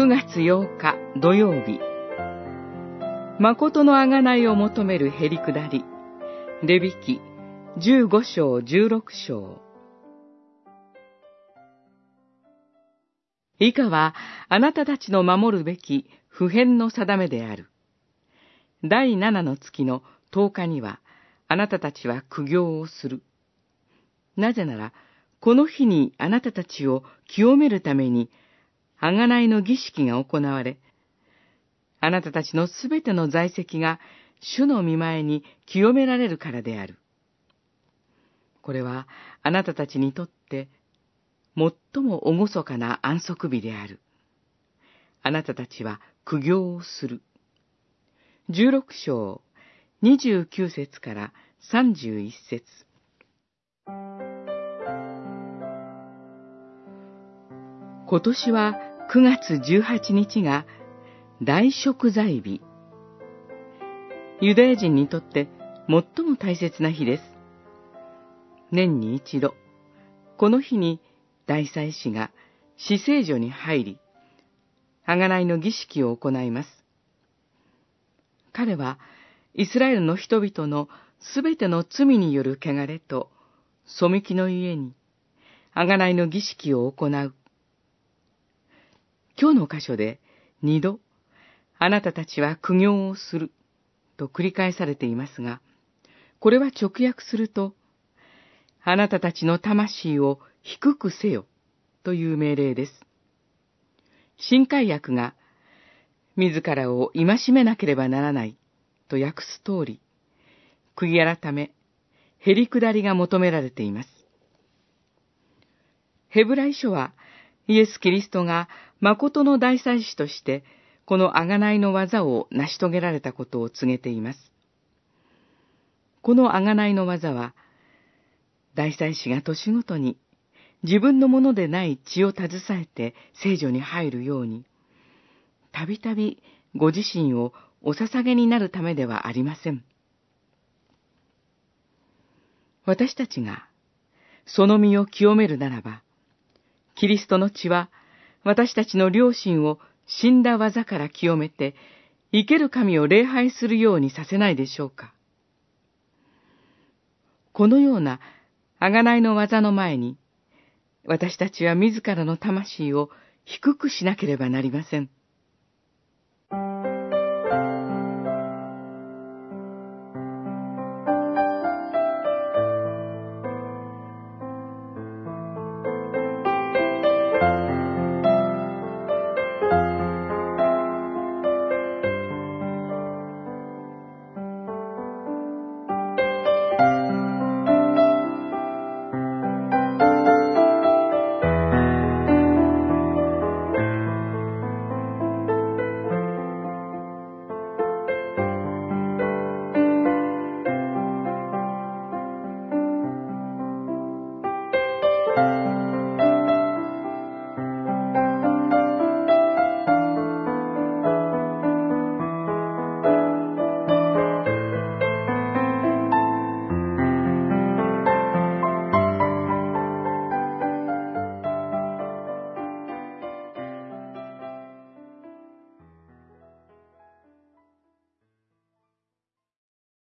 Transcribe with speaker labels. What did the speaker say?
Speaker 1: 9月8日土曜日誠の贖いを求めるへりくだりレビキ15章16章以下はあなたたちの守るべき普遍の定めである。第七の月の10日にはあなたたちは苦行をする。なぜなら、この日にあなたたちを清めるために、あがないの儀式が行われ、あなたたちのすべての在籍が主の見前に清められるからである。これはあなたたちにとって最も厳かな安息日である。あなたたちは苦行をする。十六章、二十九節から三十一節。今年は9月18日が大食材日。ユダヤ人にとって最も大切な日です。年に一度、この日に大祭司が死聖所に入り、贖いの儀式を行います。彼は、イスラエルの人々のすべての罪による汚れと、背きのゆえに、贖いの儀式を行う。今日の箇所で、二度、あなたたちは苦行をする、と繰り返されていますが、これは直訳すると、あなたたちの魂を低くせよ、という命令です。新海訳が、自らを戒めなければならない、と訳す通り、悔い改め、へりくだりが求められています。ヘブライ書は、イエス・キリストが誠の大祭司として、この贖いの技を成し遂げられたことを告げています。この贖いの技は、大祭司が年ごとに自分のものでない血を携えて聖女に入るように、たびたびご自身をお捧げになるためではありません。私たちがその身を清めるならば、キリストの血は私たちの良心を死んだ技から清めて、生ける神を礼拝するようにさせないでしょうか。このような贖いの技の前に、私たちは自らの魂を低くしなければなりません。